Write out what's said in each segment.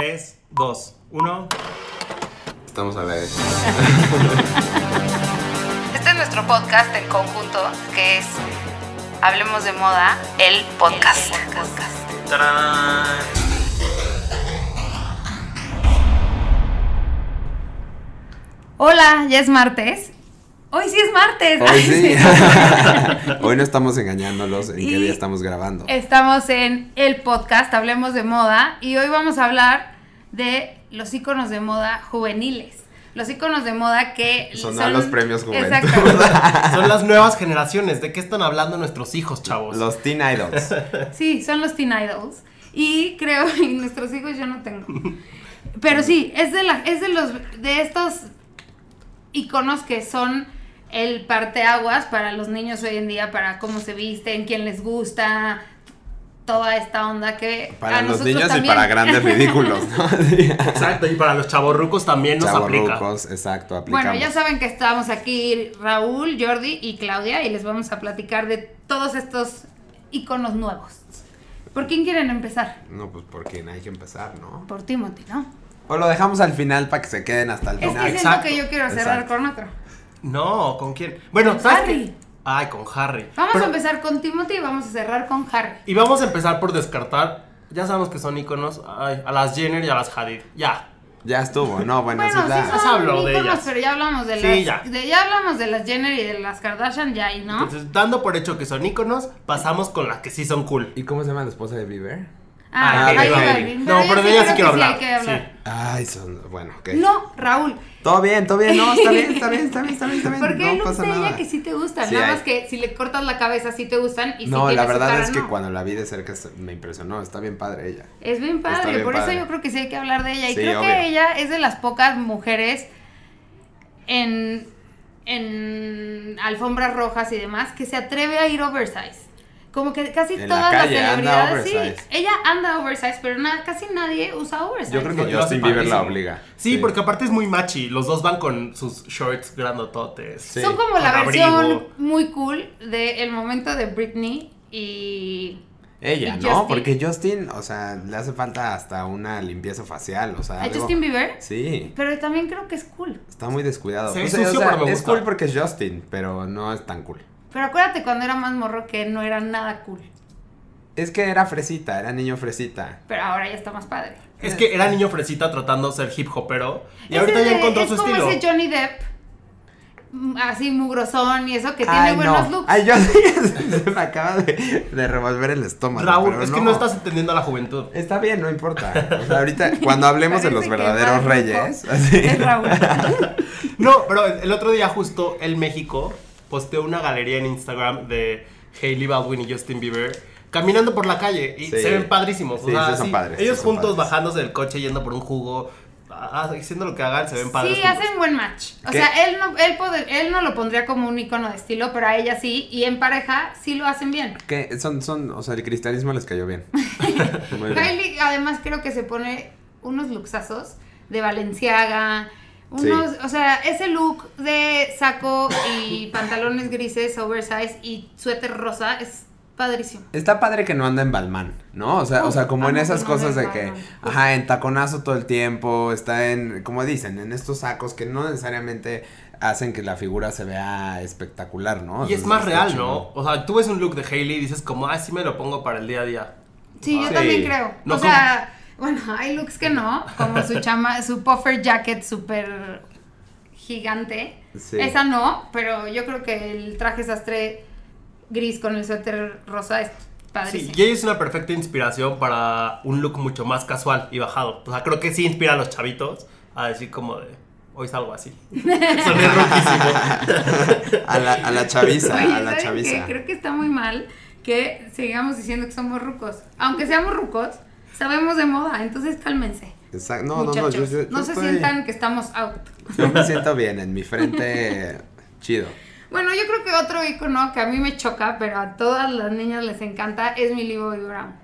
3, 2, 1. Estamos a ver. Este es nuestro podcast en conjunto, que es Hablemos de Moda, el podcast. ¡Tarán! Hola, ya es martes. Hoy sí es martes. Hoy sí. Hoy no estamos engañándolos en qué día estamos grabando. Estamos en el podcast Hablemos de Moda y hoy vamos a hablar de los iconos de moda juveniles. Los iconos de moda que Son los premios Juventud. Exacto. Son las nuevas generaciones. ¿De qué están hablando nuestros hijos, chavos? Los Teen Idols. Sí, son los teen idols. Y creo, y nuestros hijos yo no tengo. Pero sí, es de la, es de los, de estos iconos que son el parteaguas para los niños hoy en día, para cómo se visten, quién les gusta, toda esta onda que Para a los niños también- y para grandes ridículos, ¿no? Exacto, y para los chavorrucos también nos aplica. Chavorrucos, exacto, aplicamos. Bueno, ya saben que estamos aquí Raúl, Jordi y Claudia y les vamos a platicar de todos estos iconos nuevos. ¿Por quién quieren empezar? No, pues porque hay que empezar, ¿no? Por Timothy, ¿no? O lo dejamos al final para que se queden hasta el Es que final. siento exacto, que yo quiero cerrar exacto. con otro. No, ¿con quién? Bueno, ¿sabes Harry. Ay, con Harry. Vamos Pero- a empezar con Timothy y vamos a cerrar con Harry. Y vamos a empezar por descartar. Ya sabemos que son iconos. Ay, a las Jenner y a las Hadid. Ya. Ya estuvo, no, bueno, Bueno, sí la... Ya se son habló de íconos, ellas. pero ya hablamos de Sí, las ya. de- ya hablamos de las Jenner y de las Kardashian ya no. Entonces, dando por hecho que son iconos, pasamos con las que sí son cool. ¿Y cómo se llama la esposa de Bieber? Ah, ah. No, pero de ella sí quiero que hablar. hay que hablar. Ay, son... Bueno, ok. No, Raúl. Todo bien, todo bien, no, está bien, está bien, está bien, está bien, está bien. Porque hay no looks pasa de nada. ella que sí te gustan, Sí, nada hay. más que si le cortas la cabeza sí te gustan y si No, la su verdad cara, es que no. cuando la vi de cerca me impresionó, está bien padre ella. Es bien padre, bien por padre. eso yo creo que sí hay que hablar de ella. Y Sí, creo obvio. que ella es de las pocas mujeres en, en alfombras rojas y demás que se atreve a ir oversize. Como que casi En la todas calle las anda celebridades, sí, ella anda oversize, pero na- casi nadie usa oversize. Yo creo que No, Justin Bieber la obliga. Sí, porque aparte es muy machi. Los dos van con sus shorts grandototes. Sí. Son como la versión abrigo. muy cool del momento de Britney y... Ella, ¿Y ¿no? Justin? Porque Justin, o sea, le hace falta hasta una limpieza facial, o sea. ¿A algo- Justin Bieber? Sí, Pero también creo que es cool. está muy descuidado. Se ve O sea, o sucio, sea, pero me es cool porque es Justin, pero no es tan cool. Pero acuérdate cuando era más morro que no era nada cool. Es que era fresita, era niño fresita. Pero ahora ya está más padre. Es que era niño fresita tratando de ser hip hopero. Y Ese ahorita ya encontró es su como estilo. ese Johnny Depp, mm, así mugrosón y eso, que tiene Ay, buenos no. looks. Ay, yo se me acaba de, de revolver el estómago. Raúl, pero es que no estás entendiendo a la juventud. Está bien, no importa. O sea, ahorita, cuando hablemos de los verdaderos reyes, así. Es Raúl. No, pero el otro día justo el México posteó una galería en Instagram de Hailey Baldwin y Justin Bieber caminando por la calle y Sí. se ven padrísimos. o Sí, sea, sí son padres, Ellos sí son juntos padres. bajándose del coche yendo por un jugo, ah, haciendo lo que hagan, se ven padres. Sí, juntos. hacen buen match. O ¿Qué? sea, él no, él, poder- él no lo pondría como un icono de estilo, pero a ella sí. Y en pareja sí lo hacen bien. Que son, son, o sea, el cristianismo les cayó bien. Bien. Kylie además creo que se pone unos luxazos de Valenciaga. Unos, o sea, ese look de saco y pantalones grises, oversize y suéter rosa es padrísimo. Está padre que no anda en Balmán, ¿no? O sea, o sea, como en esas no cosas de que, ajá, en taconazo todo el tiempo, está en, como dicen, en estos sacos que no necesariamente hacen que la figura se vea espectacular, ¿no? Y es más real. ¿no? O sea, tú ves un look de Hailey y dices como, ah, sí me lo pongo para el día a día. Sí, yo Sí. también creo. No, o sea, bueno, hay looks que no, como su chama, su puffer jacket súper gigante. Sí. Esa no, pero yo creo que el traje sastre gris con el suéter rosa es Sí, padrísimo. y ella es una perfecta inspiración para un look mucho más casual y bajado. O sea, creo que sí inspira a los chavitos a decir como de, hoy salgo así. Soné roquísimo. A la, a la chaviza, Oye, a la ¿saben chaviza. qué? Creo que está muy mal que sigamos diciendo que somos rucos. Aunque seamos rucos, sabemos de moda, entonces cálmense. Exacto. No, no, no, muchachos. yo, yo- yo no se estoy- sientan que estamos out. Yo me siento bien, en mi frente, chido. Bueno, yo creo que otro icono que a mí me choca, pero a todas las niñas les encanta, es Millie Bobby Brown.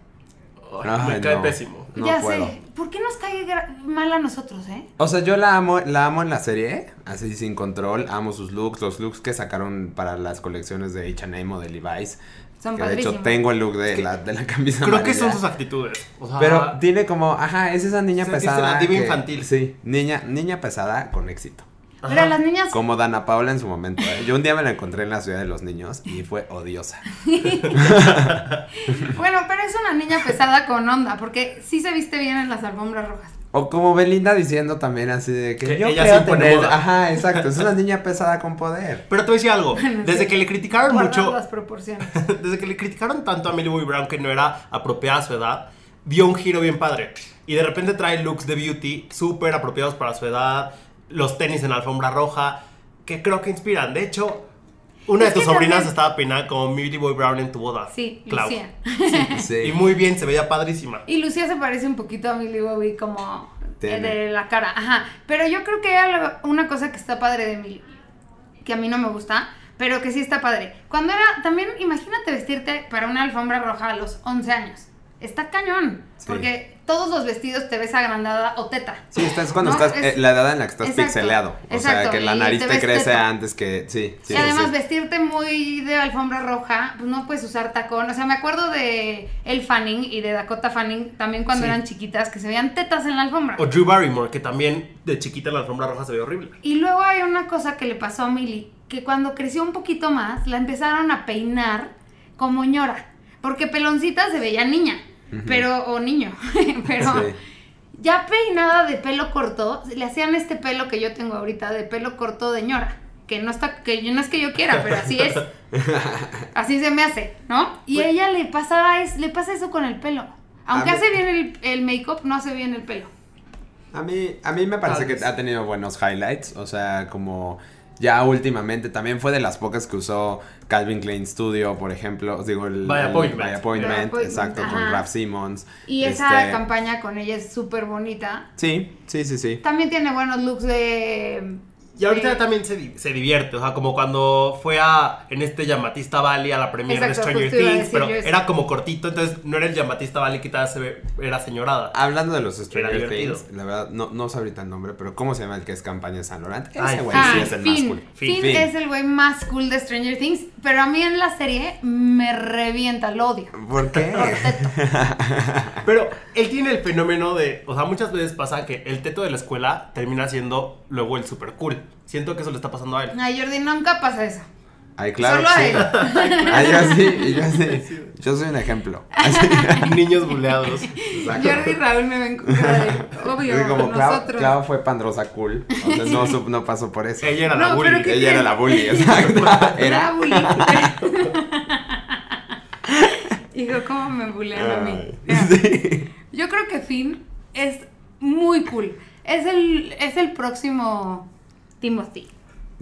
Ay, me cae no. pésimo. No ya puedo. sé. ¿Por qué nos cae mal a nosotros, eh? O sea, yo la amo, la amo en la serie, así sin control, amo sus looks, los looks que sacaron para las colecciones de H&M o de Levi's, Son que de hecho tengo el look de la, de la camisa Creo que son sus actitudes. O sea, Pero tiene como, ajá, es esa niña pesada. la diva que- infantil. Sí, niña, niña pesada con éxito. ajá. Pero las niñas Como Dana Paula en su momento. ¿eh? Yo un día me la encontré en la ciudad de los niños y fue odiosa. Bueno, pero es una niña pesada con onda, porque sí se viste bien en las alfombras rojas. O como Belinda diciendo también así de que, Que yo ella impone tener- moda. Ajá, exacto. Es una niña pesada con poder. Pero te voy a decir algo. Bueno, Desde sí. que le criticaron Guardar mucho. las proporciones. Desde que le criticaron tanto a Millie Bobby Brown que no era apropiada a su edad, dio un giro bien padre. Y de repente trae looks de beauty súper apropiados para su edad, los tenis en la alfombra roja, que creo que inspiran. De hecho, una Es de tus sobrinas también- estaba peinada como Millie Bobby Brown en tu boda. Sí, Clau. Lucía. Sí. Y muy bien, se veía padrísima. Y Lucía se parece un poquito a Millie Bobby como eh, Tiene. de la cara. Ajá. Pero yo creo que hay algo- una cosa que está padre de Millie, que a mí no me gusta, pero que sí está padre. Cuando era, también imagínate vestirte para una alfombra roja a los 11 años. Está cañón. Sí. Porque todos los vestidos te ves agrandada o teta. Sí, estás cuando No, estás, es- eh, la edad en la que estás Exacto, pixeleado. O sea, que la nariz te crece teto. antes que, sí. sí y además sí. vestirte muy de alfombra roja, pues no puedes usar tacón. O sea, me acuerdo de El Fanning y de Dakota Fanning también cuando Sí. eran chiquitas, que se veían tetas en la alfombra. O Drew Barrymore, que también de chiquita en la alfombra roja se ve horrible. Y luego hay una cosa que le pasó a Millie, que cuando creció un poquito más, la empezaron a peinar como ñora. Porque peloncita se veía niña, pero, o niño, pero Sí. ya peinada de pelo corto, le hacían este pelo que yo tengo ahorita de pelo corto de ñora. Que no está, que yo- no es que yo quiera, pero así es. Así se me hace, ¿no? Y Pues- ella le pasaba es, le pasa eso con el pelo. Aunque hace bien el, el make-up, no hace bien el pelo. A mí, a mí me parece que ha tenido buenos highlights. O sea, como ya últimamente también fue de las pocas que usó Calvin Klein Studio, por ejemplo. Digo, el, By el Appointment. By Appointment, By Appointment, exacto, con. Raf Simmons. Y esa Este, campaña con ella es súper bonita. Sí, sí, sí, sí. También tiene buenos looks de. Y ahorita también se, di- se divierte, o sea, como cuando fue a en este Yamatista Valley a la premiere de Stranger Things, pero era como cortito, entonces no era el Yamatista Valley que tal se ve- era señorada. Hablando de los Stranger. Things, la verdad, no, no sé ahorita el nombre, pero ¿cómo se llama el que es campaña de San Laurent? Ese Ay, güey Ah, sí es el más Finn. cool. Finn, Finn. es el güey más cool de Stranger Things, pero a mí en la serie me revienta, lo odio. ¿Por qué? Pero él tiene el fenómeno de, o sea, muchas veces pasa que el teto de la escuela termina siendo luego el super cool. Siento que eso le está pasando a él. Ay, Jordi, nunca pasa eso. Ay, claro Solo que a él. Ay, yo sí, yo sí. Yo soy un ejemplo. Niños buleados. Exacto. Jordi y Raúl me ven con obvio, Sí, como Clau, nosotros. Clau fue pandrosa cool. O sea, no, no pasó por eso. Ella era No, la bully. pero ¿qué Ella era la bully, exacto. Era. bullying. Hijo, ¿cómo me bulean a mí? Sí. Yo creo que Finn es muy cool. Es el, es el próximo Timothy.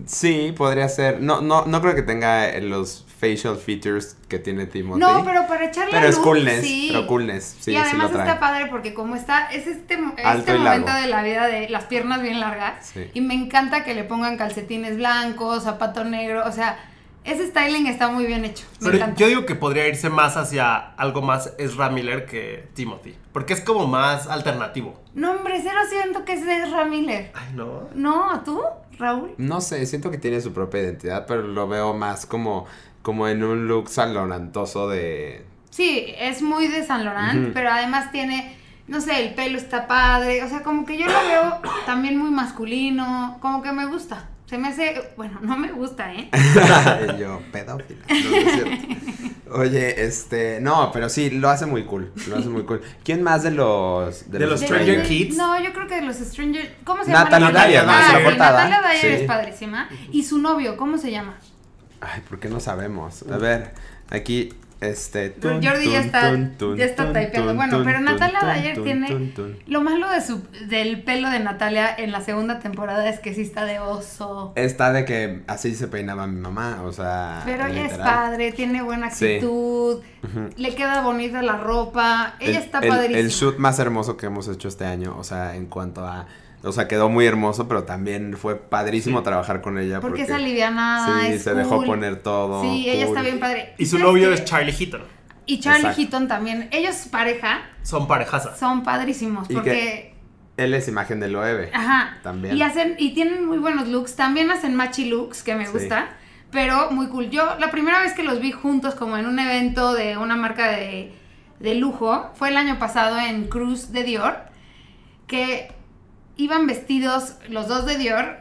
Sí, podría ser. No, no, no creo que tenga eh, los facial features que tiene Timothy. No, pero para echarle Pero es coolness, sí. pero coolness, sí, y sí además lo trae. está padre porque como está, es este, Alto este momento largo. de la vida de las piernas bien largas. Sí. Y me encanta que le pongan calcetines blancos, zapato negro. O sea, ese styling está muy bien hecho. Me Pero encanta. yo digo que podría irse más hacia algo más Ezra Miller que Timothy. Porque es como más alternativo. No, hombre, cero siento que es de Ezra Miller. Ay, no. No, ¿tú, Raúl? No sé, siento que tiene su propia identidad, pero lo veo más como, como en un look salorantoso de... Sí, es muy de San Laurent, pero además tiene, no sé, el pelo está padre, o sea, como que yo lo veo también muy masculino, como que me gusta. Se me hace, bueno, no me gusta, ¿eh? Yo, pedófila. No, no es cierto. Oye, este, no, pero sí, lo hace muy cool, lo hace muy cool. ¿Quién más de los... De los Stranger de- Kids? No, yo creo que de los Stranger, ¿cómo se llama? Natalie la Dyer, Ah, la sí, portada. Natalia Dyer Sí. es padrísima. Y su novio, ¿cómo se llama? Ay, ¿por qué no sabemos? A ver, aquí, este... tun, Jordi ya está- tun, tun, ya está typeando. Bueno, pero Natalia Dyer tiene-. Lo malo de su, del pelo de Natalia en la segunda temporada es que sí está de oso. Está de que así se peinaba mi mamá, o sea... Pero ella es padre, tiene buena Sí. actitud, le queda bonita la ropa, ella el, está el- padrísima. El shoot más hermoso que hemos hecho este año, o sea, en cuanto a... O sea, quedó muy hermoso, pero también fue padrísimo Sí. trabajar con ella. porque, Porque, es alivianada, Sí, es se dejó poner todo. Sí, ella está bien padre. Y su ¿Sabes novio qué? es Charlie Heaton. Y Charlie Exacto. Heaton también. Ellos pareja Son parejazas. son padrísimos Y porque Él es imagen de Loewe. ajá, También. y hacen y tienen muy buenos looks, también hacen machi looks que me Sí. gusta, pero muy cool. Yo la primera vez que los vi juntos como en un evento de una marca de, de lujo fue el año pasado en Cruz de Dior, que iban vestidos los dos de Dior,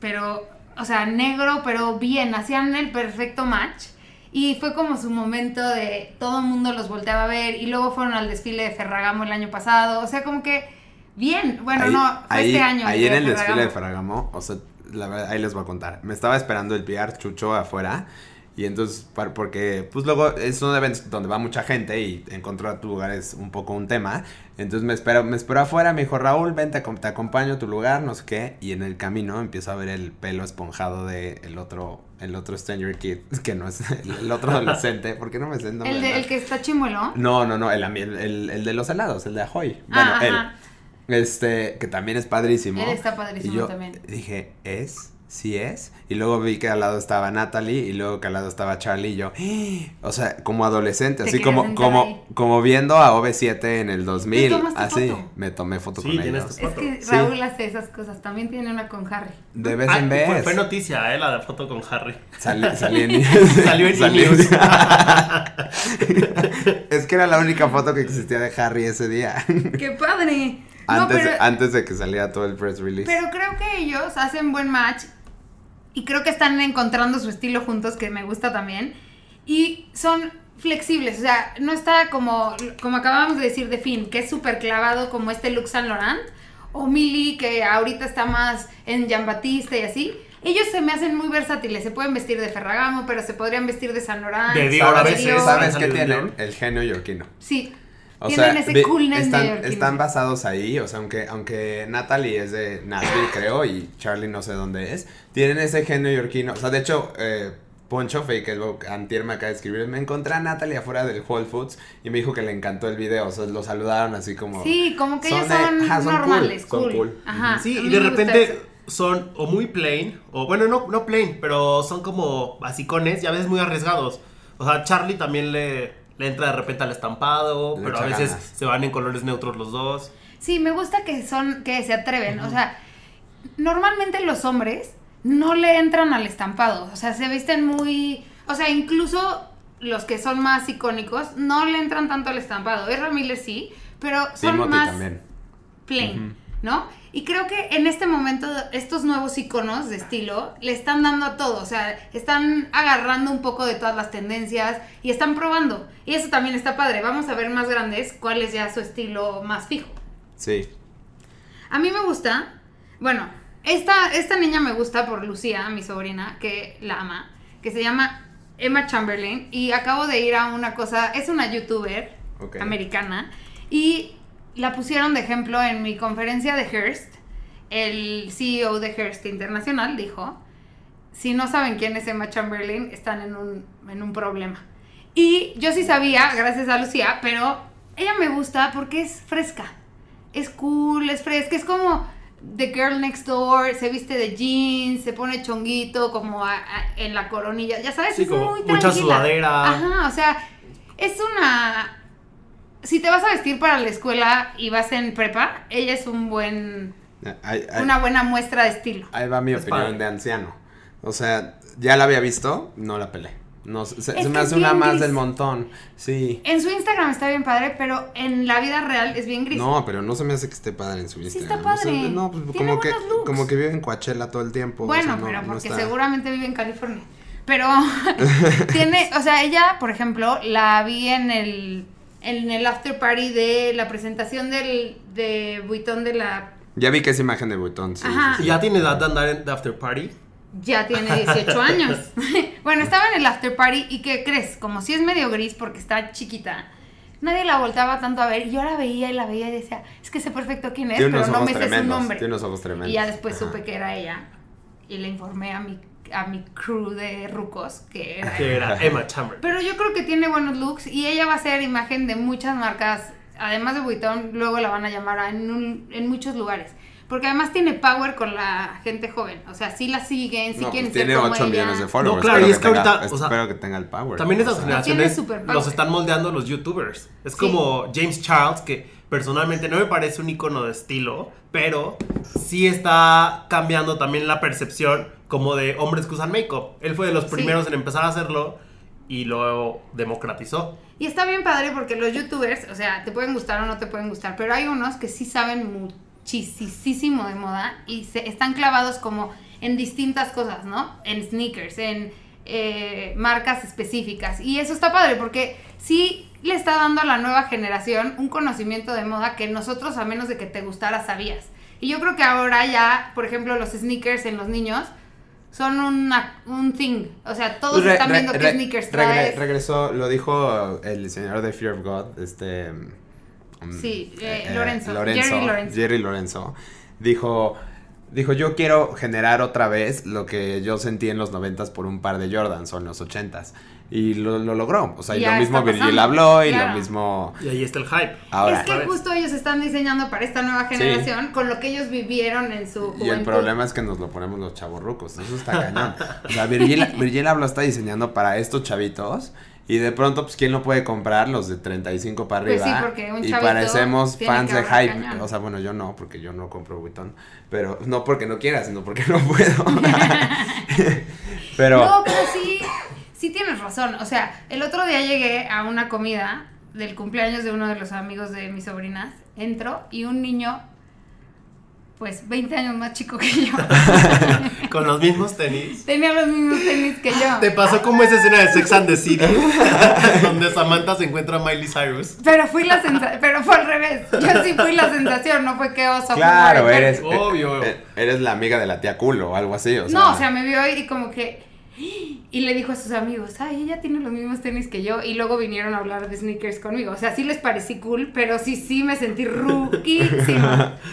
pero, o sea, negro, pero bien, hacían el perfecto match. Y fue como su momento de todo el mundo los volteaba a ver y luego fueron al desfile de Ferragamo el año pasado. O sea, como que bien. Bueno, Ahí- no, fue ahí, este año. Ahí en el desfile de Ferragamo. Ferragamo, o sea, la verdad, ahí les voy a contar. Me estaba esperando el PR Chucho afuera. Y entonces, porque, pues luego es un evento donde va mucha gente y encontrar tu lugar es un poco un tema. Entonces me espero, me esperó afuera, me dijo Raúl, ven, te, acom- te acompaño a tu lugar, no sé qué. Y en el camino empiezo a ver el pelo esponjado de el otro, el otro Stranger Kid, que no es el, el otro adolescente. ¿Por qué no me sé el nombre? El, de- el que está chimuelo. No, no, no, el, el, el de los helados, el de Ahoy. Bueno, Ah, él. Este, que también es padrísimo. Él está padrísimo y yo también. Dije, ¿es? ¿Sí es? Y luego vi que al lado estaba Natalie y luego que al lado estaba Charlie y yo, ¡Ah! o sea, como adolescente, Te así como, como, ahí. como viendo a OV7 en el 2000, tomaste así, foto? me tomé foto Sí, con ellos. Es que Sí. Raúl hace esas cosas. También tiene una con Harry. De vez Ah, en vez. Fue, fue noticia, ¿eh? La de foto con Harry. Salí, salí en Salió en E-News. es que era la única foto que existía de Harry ese día. ¡Qué padre! No, antes, pero, antes de que saliera todo el press release. pero creo que ellos hacen buen match y creo que están encontrando su estilo juntos, que me gusta también. Y son flexibles, o sea, no está como, como acabamos de decir de Finn, que es súper clavado como este look Saint Laurent, o Millie, que ahorita está más en Jean Baptiste y así. Ellos se me hacen muy versátiles, se pueden vestir de Ferragamo, pero se podrían vestir de Saint Laurent. De Dior a veces. ¿Sabes qué tienen? El genio yorquino. Sí, O tienen sea, ese coolness están, están basados ahí, o sea, aunque, aunque Natalie es de Nashville, creo, y Charlie no sé dónde es, tienen ese genio yorquino. O sea, de hecho, eh, Poncho Fake, el antier me acaba de escribir, me encontré a Natalie afuera del Whole Foods y me dijo que le encantó el video, o sea, lo saludaron así como... Sí, como que ellos de- son, ajá, son normales, cool, cool. son cool. Ajá. Sí, y de repente son o muy plain, o bueno, no, no plain, pero son como basicones y a veces muy arriesgados. O sea, Charlie también le, le entra de repente al estampado, Le pero a veces ganas. se van en colores neutros los dos. Sí, me gusta que son, que se atreven. O sea, normalmente los hombres no le entran al estampado. O sea, se visten muy. O sea, incluso los que son más icónicos no le entran tanto al estampado. Ezra Miller sí, pero son Timothy más también. plain, ¿no? Y creo que en este momento estos nuevos iconos de estilo le están dando a todo, o sea, están agarrando un poco de todas las tendencias y están probando. Y eso también está padre. Vamos a ver más grandes cuál es ya su estilo más fijo. Sí. A mí me gusta, bueno, esta, esta niña me gusta por Lucía, mi sobrina, que la ama, que se llama Emma Chamberlain y acabo de ir a una cosa, es una youtuber Ok. americana y la pusieron de ejemplo en mi conferencia de Hearst. El CEO de Hearst Internacional dijo, si no saben quién es Emma Chamberlain, están en un, en un problema. Y yo sí sabía, gracias a Lucía, pero ella me gusta porque es fresca. Es cool, es fresca, es como The Girl Next Door, se viste de jeans, se pone chonguito como a- a- en la coronilla, ya sabes, Sí, es como muy mucha sudadera. Ajá, o sea, es una... Si te vas a vestir para la escuela y vas en prepa, ella es un buen, Ahí, ahí- una buena muestra de estilo. ahí va mi Es opinión padre. de anciano. O sea, ya la había visto, no la pelé. No, se, se me hace una más gris. del montón. Sí. En su Instagram está bien padre, pero en la vida real es bien gris. No, pero no se me hace que esté padre en su Sí Instagram. está padre. O sea, no, pues Tiene como que, buenos looks. como que vive en Coachella todo el tiempo. o Bueno, sea, no- pero no porque está- seguramente vive en California. Pero tiene, o sea, ella, por ejemplo, la vi en el en el after party de la presentación del de Vuitton de la Ya vi que es imagen de Vuitton, sí. Ajá. sí, ¿Y sí. ya tiene edad de andar en after party? ya tiene 18 años. bueno, estaba en el after party y ¿qué crees? Como si es medio gris porque está chiquita. Nadie la voltaba tanto a ver y yo la veía y la veía y decía, es que sé perfecto quién es, pero no me sé su nombre. Tiene unos ojos tremendos. Y ya después Ajá. supe que era ella y le informé a mi a mi crew de rucos que era Que era Emma Chamberlain. Pero yo creo que tiene buenos looks y ella va a ser imagen de muchas marcas. Además de Vuitton, luego la van a llamar a- en, un- en muchos lugares. Porque además tiene power con la gente joven. O sea, sí la siguen, sí No, quieren pues tiene ser como 8 ella. millones de followers. No, claro, espero y es que tenga- ahorita, o sea, espero que tenga el power. También esas O sea, generaciones los están moldeando los youtubers. Es Sí. como James Charles, que personalmente no me parece un icono de estilo, pero sí está cambiando también la percepción como de hombres que usan make-up. Él fue de los Sí. primeros en empezar a hacerlo y lo democratizó. Y está bien padre porque los youtubers, o sea, te pueden gustar o no te pueden gustar, pero hay unos que sí saben muchísimo de moda y se están clavados como en distintas cosas, ¿no? En sneakers, en eh, marcas específicas. Y eso está padre porque sí le está dando a la nueva generación un conocimiento de moda que nosotros, a menos de que te gustara, sabías. Y yo creo que ahora ya, por ejemplo, los sneakers en los niños son una, un thing. O sea, todos Re- están viendo re- sneakers regre- traes. regresó, lo dijo el diseñador de Fear of God, este... mm, Sí, eh, Lorenzo, Jerry Lorenzo. Jerry Lorenzo. Dijo, dijo, yo quiero generar otra vez lo que yo sentí en los noventas por un par de Jordans o en los ochentas. Y lo, lo logró. O sea, y Ya lo mismo Virgil habló y claro. lo mismo... Y ahí está el hype. Ahora, es que ¿sabes? justo ellos están diseñando para esta nueva generación con lo que ellos vivieron en su juventud. Y el problema es que nos lo ponemos los chavorrucos. Eso está cañón. O sea, Virgil, Virgil Abloh está diseñando para estos chavitos. Y de pronto, pues, ¿quién lo puede comprar? Los de 35 para Pues arriba. sí, porque un y parecemos fans de hype. cañón. O sea, bueno, yo no, porque yo no compro Vuitton. Pero no porque no quiera, sino porque no puedo. pero. No, pero sí, sí tienes razón. O sea, el otro día llegué a una comida del cumpleaños de uno de los amigos de mis sobrinas. Entro y un niño, pues 20 años más chico que yo, Con los mismos tenis. tenía los mismos tenis que yo. Te pasó como esa escena de Sex and the City, donde Samantha se encuentra a Miley Cyrus. Pero fui la sensación, pero fue al revés. Yo sí fui la sensación, no fue que oso. Claro, eres. Obvio. eh, Eres la amiga de la tía culo o algo así. O sea, no, o sea, me vio y como que. Y le dijo a sus amigos, ay, ella tiene los mismos tenis que yo. Y luego vinieron a hablar de sneakers conmigo. O sea, sí les parecí cool, pero sí, sí me sentí ruquísima.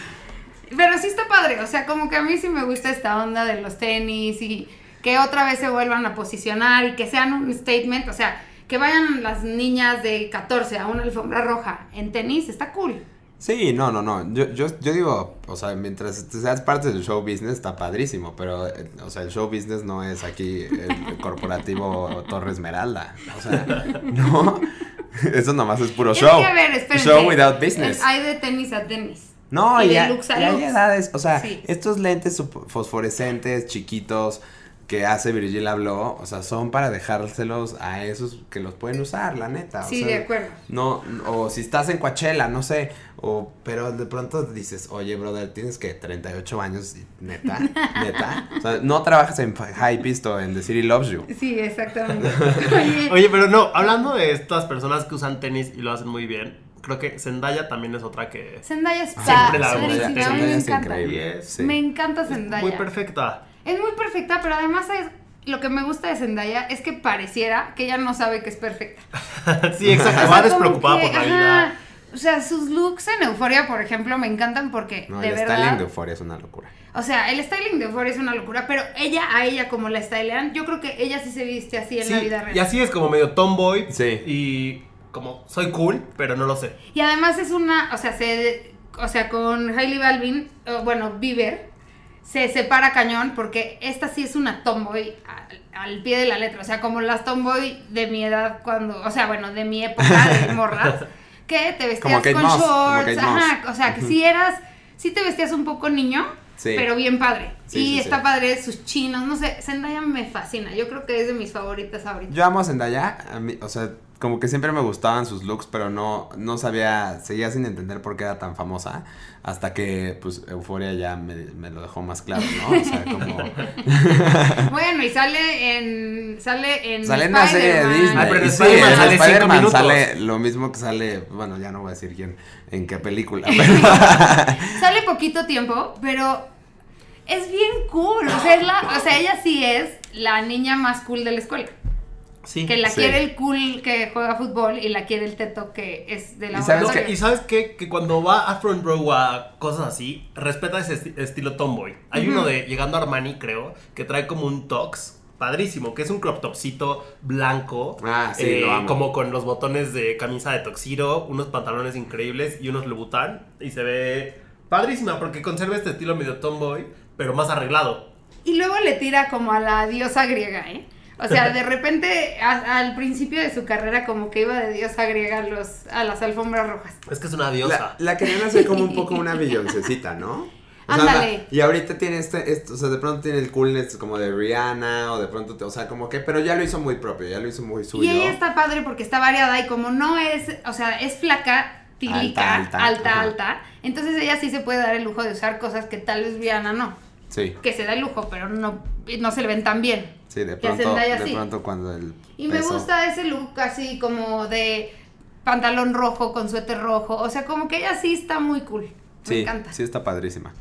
pero sí está padre. O sea, como que a mí sí me gusta esta onda de los tenis y que otra vez se vuelvan a posicionar y que sean un statement. O sea, que vayan las niñas de 14 a una alfombra roja en tenis, está cool. Sí, no, no, no. Yo, yo, yo digo, o sea, mientras seas parte del show business está padrísimo, pero, eh, o sea, el show business no es aquí el corporativo Torre Esmeralda. O sea, no. Eso nomás es puro Es show. que, a ver, espérense. Show without business. Hay de tenis a tenis. No, y y, de hay- edades, o sea, Sí. estos lentes fosforescentes, chiquitos, que hace Virgil habló, o sea, son para dejárselos a esos que los pueden usar, la neta. o Sí, sea, de acuerdo. No, o si estás en Coachella, no sé, o, pero de pronto dices, oye, brother, tienes que 38 años, neta, neta. O sea, no trabajas en Hypebeast o en The City Loves You. Sí, exactamente. Oye, Oye, pero no, hablando de estas personas que usan tenis y lo hacen muy bien, creo que Zendaya también es otra que Zendaya está Siempre la a mí me es encanta. increíble. Es sí. Me encanta es Zendaya. muy perfecta. Es muy perfecta, pero además es lo que me gusta de Zendaya es que pareciera que ella no sabe que es perfecta. sí, exacto, O va despreocupada por la vida. ajá, O sea, sus looks en Euforia, por ejemplo, me encantan porque No, de el verdad. styling de Euphoria es una locura. O sea, el styling de Euphoria es una locura, pero ella a ella como la stylean, yo creo que ella sí se viste así en Sí, la vida real. y así es como medio tomboy. Sí. Y como soy cool, pero no lo sé. Y además es una, o sea, se, o sea, con Hailey Balvin, eh, bueno, Bieber, se separa cañón porque esta sí es una tomboy al, al pie de la letra, o sea, como las tomboy de mi edad cuando, o sea, bueno, de mi época de morras, que te vestías Como Kate con Moss, como shorts, Kate ajá, Moss. o sea, que sí eras, sí te vestías un poco niño, Sí. pero bien padre. Sí, y sí, está sí. padre sus chinos, no sé, Zendaya me fascina, yo creo que es de mis favoritas ahorita. Yo amo a Zendaya, a mí, o sea, como que siempre me gustaban sus looks, pero no, no sabía, seguía sin entender por qué era tan famosa, hasta que, pues, Euforia ya me, me lo dejó más claro, ¿no? O sea, como... Bueno, y sale en, sale en Sale en una serie de. Disney. Ah, pero sí, Spider-Man sale lo mismo que sale, bueno, ya no voy a decir quién, en qué película, pero... Sale poquito tiempo, pero es bien cool. O sea, es la- o sea, ella sí es la niña más cool de la escuela. Sí. Que la Sí. quiere el cool que juega fútbol y la quiere el teto que es de la ¿Y sabes laboratorio. y sabes qué? Que cuando va a front row a cosas así, respeta ese esti- estilo tomboy. Hay uno de Llegando a Armani, creo, que trae como un tox padrísimo, que es un crop topcito blanco, eh, Ah, sí, lo amo. como con los botones de camisa de toxiro, unos pantalones increíbles y unos Louboutin y se ve padrísima porque conserva este estilo medio tomboy, pero más arreglado. Y luego le tira como a la diosa griega, ¿eh? O sea, de repente a- al principio de su carrera como que iba de diosa griega a, los, a las alfombras rojas. Es que es una La, diosa. la querían hacer como un poco una billoncecita, ¿no? O sea, Ándale. y ahorita tiene este, esto, o sea, de pronto tiene el coolness como de Rihanna, o de pronto, te- o sea, como que, pero ya lo hizo muy propio, ya lo hizo muy suyo. Y ella está padre porque está variada y como no es, o sea, es flaca, tilica, Alta, alta, alta, alta, ajá. entonces ella sí se puede dar el lujo de usar cosas que tal vez Rihanna no. Sí, Que se da el lujo, pero no, no se le ven tan bien. sí, de pronto, de sí. pronto cuando el Y me gusta ese look así como de pantalón rojo con suéter rojo. O sea, como que ella sí está muy cool. Me Sí, encanta. sí está padrísima.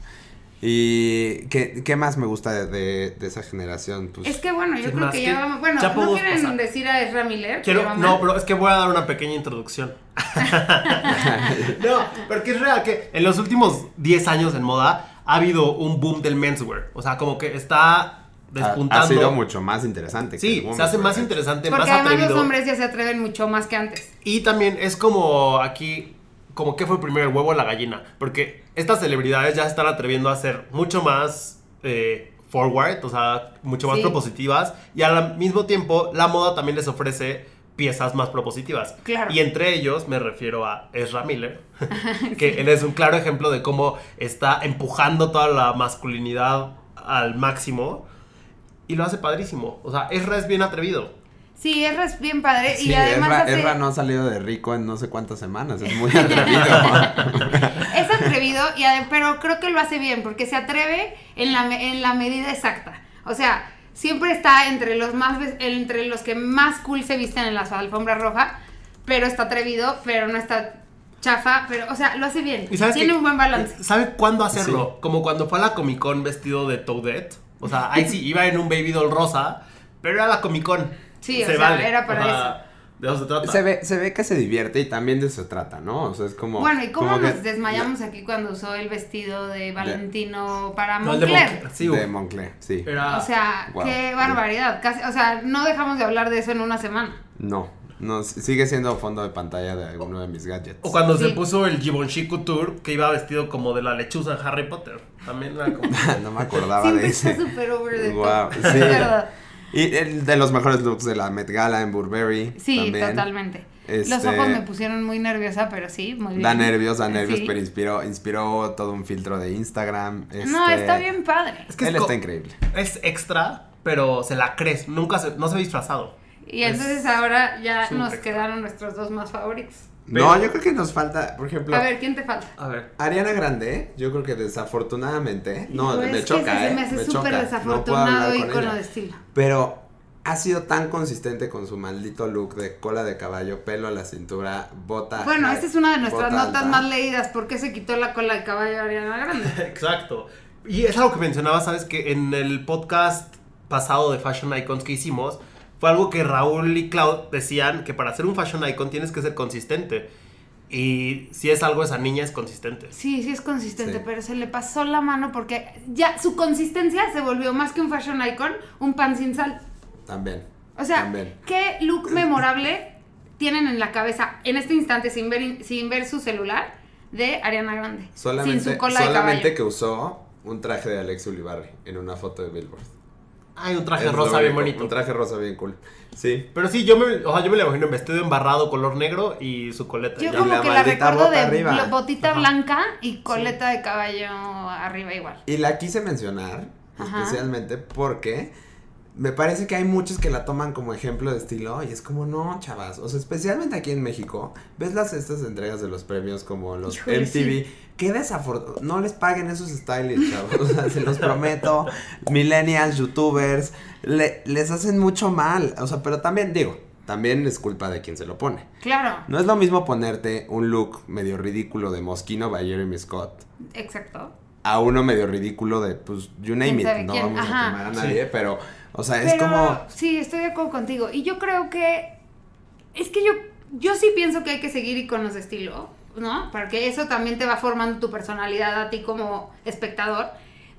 ¿Y qué, qué más me gusta de, de- de esa generación? Pues, Es que bueno, yo ¿Quién creo que ya vamos. Bueno, Ya ¿no quieren pasar. decir a Ezra Miller? Quiero, no, pero es que voy a dar una pequeña introducción. no, porque es real que en los últimos 10 años en moda ha habido un boom del menswear. O sea, como que está despuntando. ha sido mucho más interesante. que Sí, el se hace más interesante, Porque más además atrevido. los hombres ya se atreven mucho más que antes. Y también es como aquí, como que fue primero el huevo o la gallina. Porque estas celebridades ya se están atreviendo a ser mucho más eh, forward, o sea, mucho más Sí. propositivas. Y al mismo tiempo, la moda también les ofrece piezas más propositivas. Claro. Y entre ellos me refiero a Ezra Miller, que él es un claro ejemplo de cómo está empujando toda la masculinidad al máximo. Y lo hace padrísimo. O sea, Ezra es bien atrevido. Sí, Ezra es bien padre. Sí, y además Ezra, hace- Ezra no ha salido de rico en no sé cuántas semanas, es muy atrevido. Es atrevido, y ade- pero creo que lo hace bien, porque se atreve en la, me- en la medida exacta. O sea, siempre está entre los más entre los que más cool se visten en la alfombra roja, pero está atrevido, pero no está chafa, pero, o sea, lo hace bien. ¿Y sabes Tiene un buen balance. ¿Sabe cuándo hacerlo? Como cuando fue a la Comic Con vestido de Toadette. O sea, ahí sí iba en un baby doll rosa, pero era la Comic Con. Sí, o sea, era para eso. De eso se trata. se, ve, se ve que se divierte y también de eso se trata, ¿no? O sea, es como... Bueno, ¿y cómo como nos que- desmayamos aquí cuando usó el vestido de Valentino para No, el de Moncler? Moncler, sí, de. Moncler, sí. Era... O sea, Wow. qué barbaridad. Casi, o sea, no dejamos de hablar de eso en una semana. No, no, sigue siendo fondo de pantalla de alguno de mis gadgets. O cuando se puso el Givenchy Couture, que iba vestido como de la lechuza en Harry Potter. También era como... no me acordaba Siempre de está ese. súper over the Guau, top. sí. Y el de los mejores looks de la Met Gala en Burberry. Sí, también. totalmente. Los Este, ojos me pusieron muy nerviosa, pero sí, muy bien. Da nervios, da nervios, Sí. pero inspiró, inspiró todo un filtro de Instagram. No, este, está bien padre. Es que Él es, está increíble. es extra, pero se la crees. Nunca se, no se ve disfrazado. Y entonces ahora ya nos extra. quedaron nuestros dos más favoritos. No, yo creo que nos falta, por ejemplo, A ver, ¿quién te falta? A ver. Ariana Grande, yo creo que desafortunadamente, no, Hijo, me choca, que ¿eh? me hace súper choca, no puedo hablar desafortunado con ella. de estilo. Pero ha sido tan consistente con su maldito look de cola de caballo, pelo a la cintura, bota. Bueno, high, esta es una de nuestras notas alta. más leídas. ¿Por qué se quitó la cola de caballo a Ariana Grande? Exacto. Y es algo que mencionaba, ¿sabes? Que en el podcast pasado de Fashion Icons que hicimos, fue algo que Raúl y Cloud decían que para ser un Fashion Icon tienes que ser consistente. Y si es algo, esa niña es consistente. Sí, sí es consistente, Sí. pero se le pasó la mano porque ya su consistencia se volvió más que un fashion icon, un pan sin sal. También. O sea, También. ¿qué look memorable tienen en la cabeza en este instante sin ver, sin ver su celular de Ariana Grande? Solamente, sin su cola de solamente caballo. que usó un traje de Alex Ulibarri en una foto de Billboard. Hay un traje Es rosa bien bonito. Un traje rosa bien cool. Sí. Pero sí, yo me, o sea, yo me lo imagino en vestido embarrado color negro y su coleta. Yo ya. como la que la recuerdo de arriba. botita Ajá. blanca y coleta de caballo arriba igual. Y la quise mencionar Ajá. especialmente porque me parece que hay muchos que la toman como ejemplo de estilo y es como no, chavas, o sea, especialmente aquí en México, ves las estas entregas de los premios como los Híjole, MTV, qué desafortunado, no les paguen esos stylists, chavos, o sea, se los prometo, millennials, youtubers, le- les hacen mucho mal, o sea, pero también digo, también es culpa de quien se lo pone. Claro, No es lo mismo ponerte un look medio ridículo de Moschino by Jeremy Scott exacto. a uno medio ridículo de, pues, you name ¿Quién it. No quién? vamos Ajá. a quemar a Sí. nadie, pero, o sea, es Pero como. sí, estoy de acuerdo contigo. Y yo creo que es que yo yo sí pienso que hay que seguir iconos de estilo, ¿no? Porque eso también te va formando tu personalidad a ti como espectador.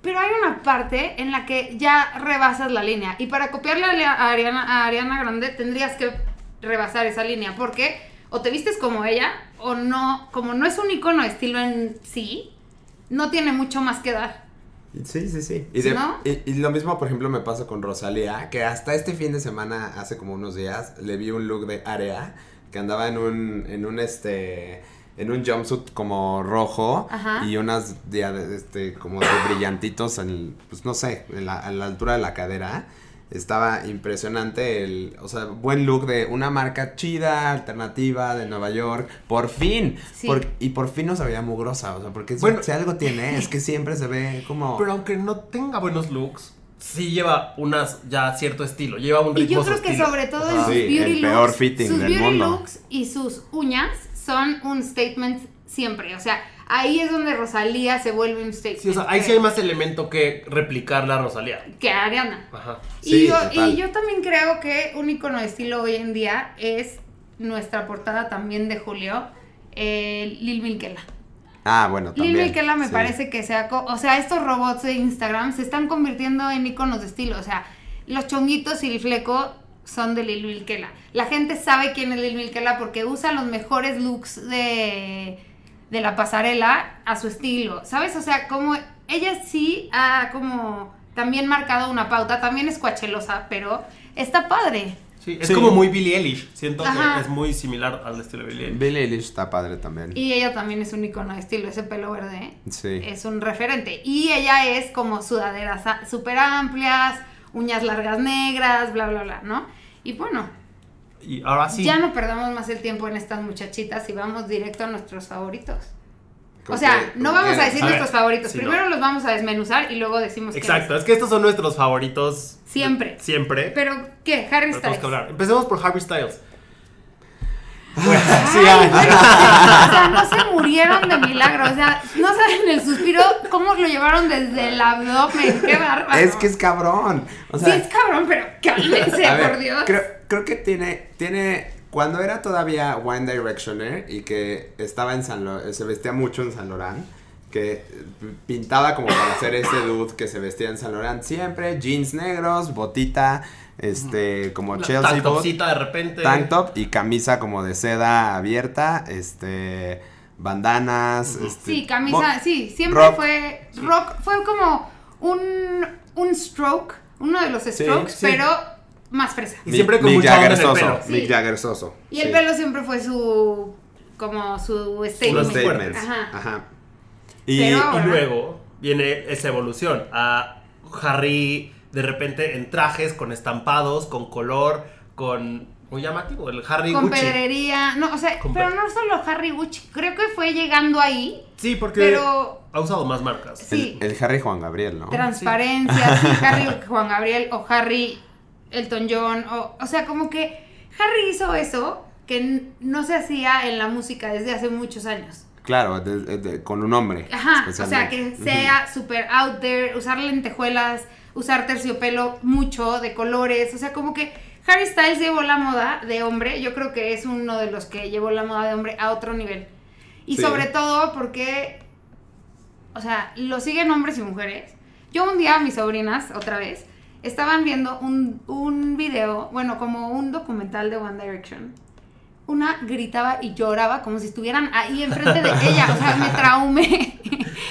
Pero hay una parte en la que ya rebasas la línea. Y para copiarle a Ariana, a Ariana Grande tendrías que rebasar esa línea. Porque o te vistes como ella o no. Como no es un icono de estilo en sí, no tiene mucho más que dar. Sí, sí, sí. Y, ¿Sí, de- no? y, y lo mismo, por ejemplo, me pasa con Rosalía, que hasta este fin de semana, hace como unos días, le vi un look de Area, que andaba en un, en un, este, en un jumpsuit como rojo Ajá. y unas dia- este, como de brillantitos en, pues no sé, en la, a la altura de la cadera. Estaba impresionante el, o sea, buen look de una marca chida, alternativa de Nueva York. Por fin. Sí. Por- y por fin no se veía mugrosa, o sea, porque Bueno. si algo tiene es que siempre se ve como... Pero aunque no tenga buenos looks, sí lleva unas ya cierto estilo. Lleva un Y ritmo yo creo que estilo. sobre todo en sus Sí, beauty el looks, peor fitting sus del beauty mundo. looks y sus uñas son un statement siempre. O sea, ahí es donde Rosalía se vuelve un statement. Sí, o sea, ahí sí hay más elemento que replicar la Rosalía. que Ariana. Ajá. Sí, y, yo, total. y yo también creo que un icono de estilo hoy en día es nuestra portada también de Julio, eh, Lil Milkela. Ah, bueno, también. Lil Milkela me sí. parece que sea, o sea, estos robots de Instagram se están convirtiendo en iconos de estilo, o sea, los chonguitos y el fleco son de Lil Milkela. La gente sabe quién es Lil Milkela porque usa los mejores looks de, de la pasarela a su estilo, ¿sabes? O sea, como ella sí ha como también marcado una pauta, también es cuachelosa, pero está padre. Sí, es Sí. como muy Billie Eilish. Siento Ajá. que es muy similar al estilo de Billie Eilish. Billie Eilish está padre también. Y ella también es un icono de estilo, ese pelo verde. Sí. es un referente. Y ella es como sudaderas súper amplias, uñas largas negras, bla, bla, bla, ¿no? Y bueno, Y ahora sí. ya no perdamos más el tiempo en estas muchachitas y vamos directo a nuestros favoritos. O ¿Con sea, no vamos a decir A ver, nuestros favoritos. Primero no. los vamos a desmenuzar y luego decimos. Exacto, es que estos son nuestros favoritos. Siempre. Siempre. Pero, ¿qué? Harry Styles. que hablar. Empecemos por Harry Styles. Ay, bueno, o sea, no se murieron de milagro. O sea, no saben el suspiro, cómo lo llevaron desde el abdomen. Qué bárbaro. Es que es cabrón. O sea, sí, es cabrón, pero cálmense, ver, por Dios. Creo, creo que tiene, tiene, cuando era todavía One Directioner y que estaba en San Lo- se vestía mucho en San Laurent, que pintaba como para hacer ese dude que se vestía en San Laurent siempre, jeans negros, botita, este, como La Chelsea tank de repente. tank top y camisa como de seda abierta, este, bandanas, este, Sí, camisa, sí, siempre rock. fue rock, fue como un, un stroke, uno de los strokes, sí. pero más fresa. Y siempre con Mick Jagger soso, Sí. Mick Jagger soso. Y el pelo siempre fue su, como su statement. statements. Ajá. Ajá. Y, Pero- Y Ahora. luego viene esa evolución a Harry de repente en trajes con estampados, con color, con muy llamativo, el Harry Con Gucci. pedrería, no, o sea, Con pero pe- no solo Harry Gucci, creo que fue llegando ahí, Sí, porque pero ha usado más marcas. sí. el, el Harry Juan Gabriel, ¿no? transparencia, sí, Harry Juan Gabriel o Harry Elton John, o, o sea, como que Harry hizo eso que no se hacía en la música desde hace muchos años. Claro, de- de- con un hombre. Ajá, o sea, que sea super out there, usar lentejuelas, usar terciopelo mucho, de colores, o sea, como que Harry Styles llevó la moda de hombre, yo creo que es uno de los que llevó la moda de hombre a otro nivel. Y Sí. sobre todo porque, o sea, lo siguen hombres y mujeres. Yo un día, mis sobrinas, otra vez, estaban viendo un, un video, bueno, como un documental de One Direction. Una gritaba y lloraba como si estuvieran ahí enfrente de ella. O sea, me traumé.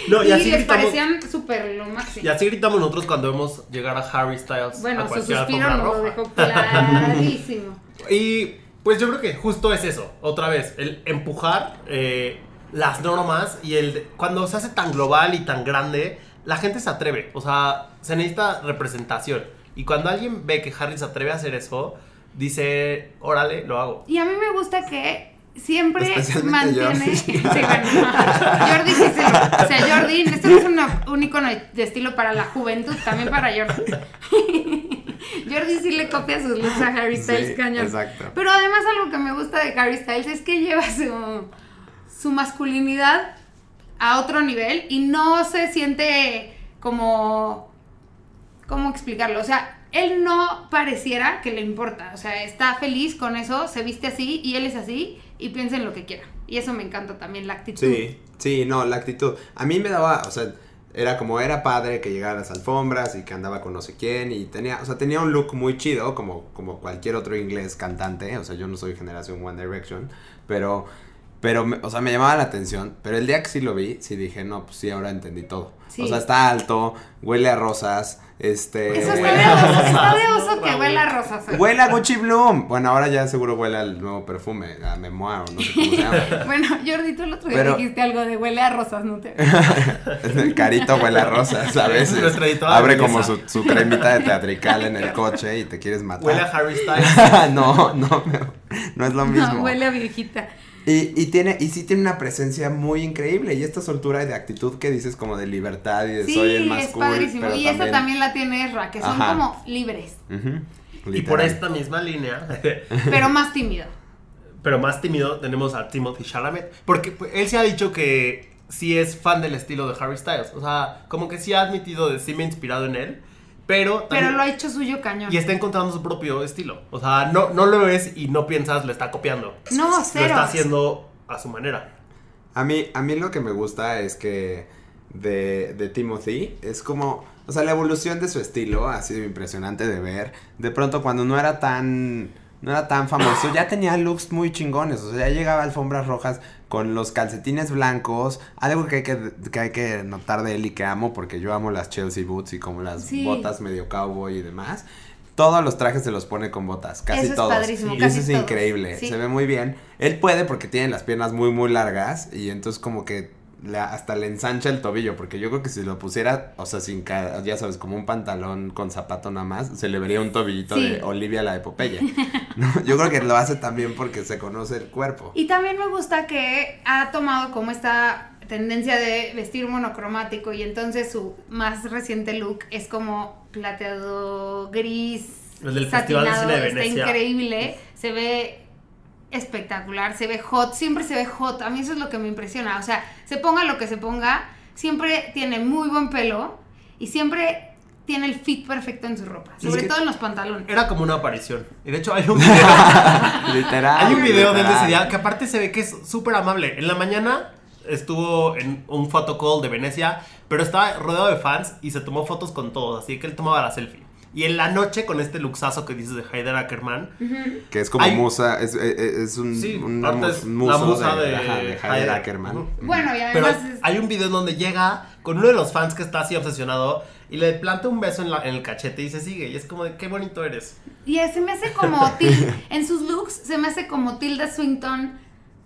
No, y y así les gritamos- parecían súper lo máximo. Y así gritamos nosotros cuando vemos llegar a Harry Styles Bueno, a su suspiro nos lo dejó clarísimo. Y pues yo creo que justo es eso, otra vez, el empujar eh, las normas y el cuando se hace tan global y tan grande, la gente se atreve, o sea, se necesita representación. Y cuando alguien ve que Harry se atreve a hacer eso, dice, órale, lo hago. Y a mí me gusta que siempre mantiene. Jordi. Sí, bueno, Jordi sí se lo- O sea, Jordi, esto no es una- un icono de estilo para la juventud, también para Jordi. Jordi sí le copia sus looks a Harry Styles Sí, cañón. exacto. Pero además algo que me gusta de Harry Styles es que lleva su, su masculinidad a otro nivel y no se siente como ¿cómo explicarlo? O sea, él no pareciera que le importa, o sea, está feliz con eso, se viste así y él es así y piensa en lo que quiera. Y eso me encanta también, la actitud. Sí, sí, no, la actitud. A mí me daba, o sea, era como era padre que llegara a las alfombras y que andaba con no sé quién y tenía, o sea, tenía un look muy chido como, como cualquier otro inglés cantante, o sea, yo no soy generación One Direction, pero Pero, o sea, me llamaba la atención. Pero el día que sí lo vi, sí dije, no, pues sí, ahora entendí todo. Sí. O sea, está alto, huele a rosas, este... Eso está Huele de a oso, rosas, está de ¿no, oso que huele a rosas. Huele a Gucci Bloom. Bueno, ahora ya seguro huele al nuevo perfume, a Memoir, o no sé cómo se llama. Bueno, Jordi, tú el otro día Pero- dijiste algo de huele a rosas, ¿no te? Carito huele a rosas, a veces. Abre como su, su cremita de teatrical en el coche y te quieres matar. Huele a Harry Styles. no, no, no es lo mismo. No, huele a viejita. Y, y tiene, y sí tiene una presencia muy increíble. Y esta soltura de actitud que dices como de libertad y de Sí, soy el más es cool. padrísimo. pero Y esa también la tiene Ezra, que son Ajá. como libres, Y por esta misma línea, pero más tímido. pero más tímido, tenemos a Timothy Chalamet. Porque él se ha dicho que sí es fan del estilo de Harry Styles. O sea, como que sí ha admitido de sí me he inspirado en él. Pero Pero lo ha hecho suyo cañón. Y está encontrando su propio estilo. O sea, no, no lo ves y no piensas, le está copiando. No, Lo cero. está haciendo a su manera. A mí, a mí lo que me gusta es que de, de Timothy es como, o sea, la evolución de su estilo ha sido impresionante de ver. De pronto cuando no era tan, no era tan famoso, ya tenía looks muy chingones, o sea, ya llegaba a alfombras rojas con los calcetines blancos, algo que hay que, que hay que notar de él y que amo, porque yo amo las Chelsea boots y como las Sí. botas medio cowboy y demás. Todos los trajes se los pone con botas, casi Eso es todos. padrísimo, y casi eso es todos. increíble, Sí. se ve muy bien. Él puede porque tiene las piernas muy, muy largas y entonces como que le- hasta le ensancha el tobillo, porque yo creo que si lo pusiera, o sea, sin ya sabes, como un pantalón con zapato nada más, se le vería un tobillito Sí. de Olivia la de Popeye. ¿no? Yo creo que lo hace también porque se conoce el cuerpo. Y también me gusta que ha tomado como esta tendencia de vestir monocromático y entonces su más reciente look es como plateado gris. El del Festival de Cine de está increíble, se ve espectacular, se ve hot, siempre se ve hot. A mí eso es lo que me impresiona. O sea, se ponga lo que se ponga, siempre tiene muy buen pelo y siempre tiene el fit perfecto en su ropa, sobre es que- todo en los pantalones. Era como una aparición. Y de hecho hay un video, Literal. hay un video de él de ese día que aparte se ve que es súper amable. En la mañana estuvo en un photocall de Venecia, pero estaba rodeado de fans y se tomó fotos con todos, así que él tomaba la selfie. Y en la noche con este luxazo que dices de Heider Ackerman, Que es como Hay- musa, es, es, es un, Sí, una parte mus- es muso la musa de, de ajá, de Heider. Heider Ackerman. Bueno, y Pero además es- hay un video en donde llega con uno de los fans que está así obsesionado y le planta un beso en, la- en el cachete y se sigue. Y es como de qué bonito eres. Y se me hace como Til- en sus looks se me hace como Tilda Swinton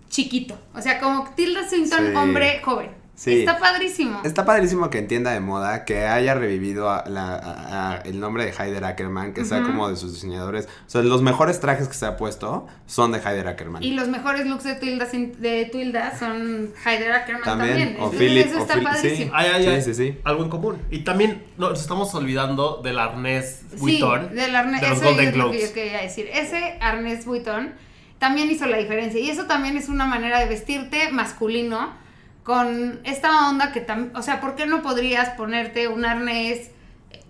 chiquito. O sea, como Tilda Swinton Sí. hombre joven. Sí. Está padrísimo. Está padrísimo que entienda de moda, que haya revivido a la- a- a el nombre de Heider Ackerman, que sea como de sus diseñadores. O sea, los mejores trajes que se ha puesto son de Heider Ackerman. Y los mejores looks de Tilda, de Tilda son Heider Ackerman también. También, o Entonces, Philip, eso o está Phil- sí. padrísimo. Ay, ay, Sí, sí, sí. Algo en común. Y también nos estamos olvidando del arnés Sí, Vuitton. del arnés, de los eso Golden es lo que Globes. yo quería decir. Ese arnés Vuitton también hizo la diferencia. Y eso también es una manera de vestirte masculino con esta onda que también, o sea, ¿por qué no podrías ponerte un arnés eh,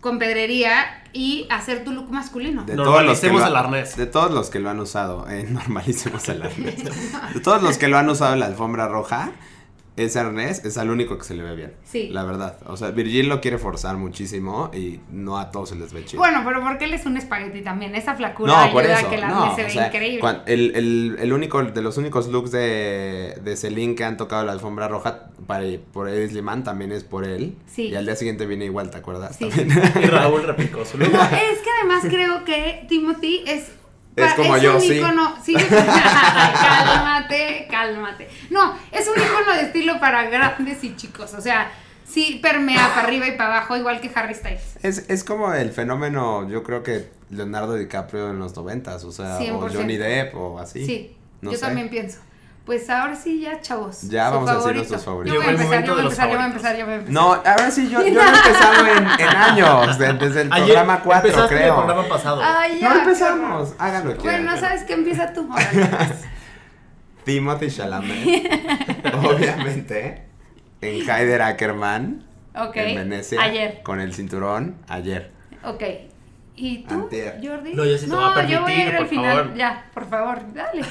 con pedrería y hacer tu look masculino? De Normalicemos lo- el arnés. De todos los que lo han usado, eh, normalicemos el arnés. De todos los que lo han usado en la alfombra roja, ese arnés es al único que se le ve bien. Sí. La verdad. O sea, Virgil lo quiere forzar muchísimo y no a todos se les ve chido. Bueno, pero porque él es un espagueti también. Esa flacura no, por ayuda eso. a que el no, arnés se o ve sea, increíble. el, el, el único, de los únicos looks de, de Celine que han tocado la alfombra roja para, por Eddie Sliman también es por él. Sí. Y al día siguiente viene igual, ¿te acuerdas? Sí. También. Y Raúl replicó su look. No, es que además creo que Timothy es. Es como yo, un sí. sí. cálmate, cálmate. No, es un icono de estilo para grandes y chicos. O sea, sí permea para arriba y para abajo, igual que Harry Styles. Es, es como el fenómeno, yo creo que Leonardo DiCaprio en los noventas, o sea, o 100%. Johnny Depp o así. Sí, No yo sé. también pienso. Pues ahora sí, ya, chavos. Ya Su vamos a decir favorito. nuestros favoritos. Yo voy a empezar, yo voy a empezar, yo voy a favoritos. empezar, yo voy a empezar. No, ahora sí, yo, yo no he empezado en, en años, de- desde el Ayer programa 4, empezaste creo. el programa pasado. Ay, ya, no empezamos, horror. háganlo que quieran. Bueno, ¿sabes qué? Empieza tú. Timothy Chalamet, obviamente, en Heider Ackerman, Ok. en Venecia, Ayer. con el cinturón, ayer. Ok. ¿Y tú, Antier. Jordi? No, yo sí te voy a yo voy a permitir, ir al final. favor. Ya, por favor, dale.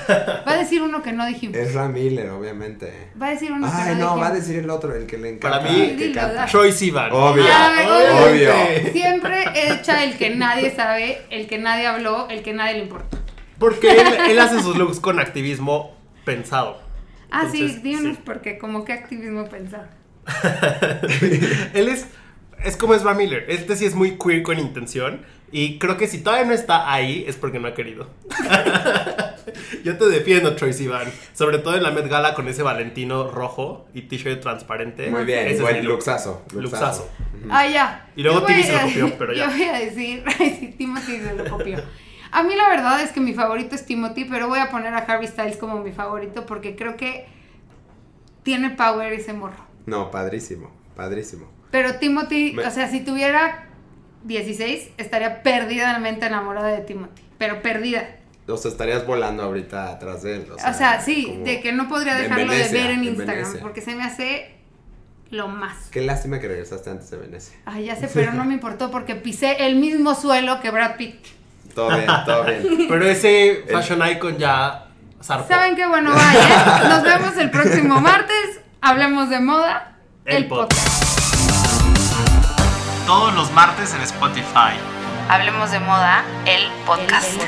Va a decir uno que no dijimos. Ezra Miller, obviamente. Va a decir uno que Ay, no no, va a decir el otro, el que le encanta. Para mí- que Dilo, canta. Troy Sivan. Obvio, obvio. obviamente. Siempre echa el que nadie sabe, el que nadie habló, el que nadie le importa. Porque él, él hace sus looks con activismo pensado. Ah, sí, Entonces, dinos sí. porque como que activismo pensar. Él es, es como Ezra Miller. Este sí es muy queer con intención. Y creo que si todavía no está ahí es porque no ha querido. Yo te defiendo, Troy Sivan. Sobre todo en la Met Gala con ese Valentino rojo y t-shirt transparente. Muy bien, Ese es buen look. luxazo. Luxazo. Ah, ya. Y luego Timmy se lo copió, pero ya. Yo voy a decir, ay, sí, Timothy se lo copió. A mí la verdad es que mi favorito es Timothy, pero voy a poner a Harry Styles como mi favorito porque creo que tiene power ese morro. No, padrísimo, padrísimo. Pero Timothy, Me- o sea, si tuviera 16, estaría perdidamente enamorada de Timothy. Pero perdida. O sea, estarías volando ahorita atrás de él. O O sea, sí, de que no podría dejarlo Venecia, de ver en Instagram porque se me hace lo más. Qué lástima que regresaste antes de Venecia. Ay, ya sé, pero no me importó porque pisé el mismo suelo que Brad Pitt. Todo bien, todo bien. Pero ese fashion icon ya zarpó. ¿Saben qué? Bueno, vaya. Nos vemos el próximo martes. Hablemos de moda. El El, podcast. Todos los martes en Spotify. Hablemos de moda. El podcast.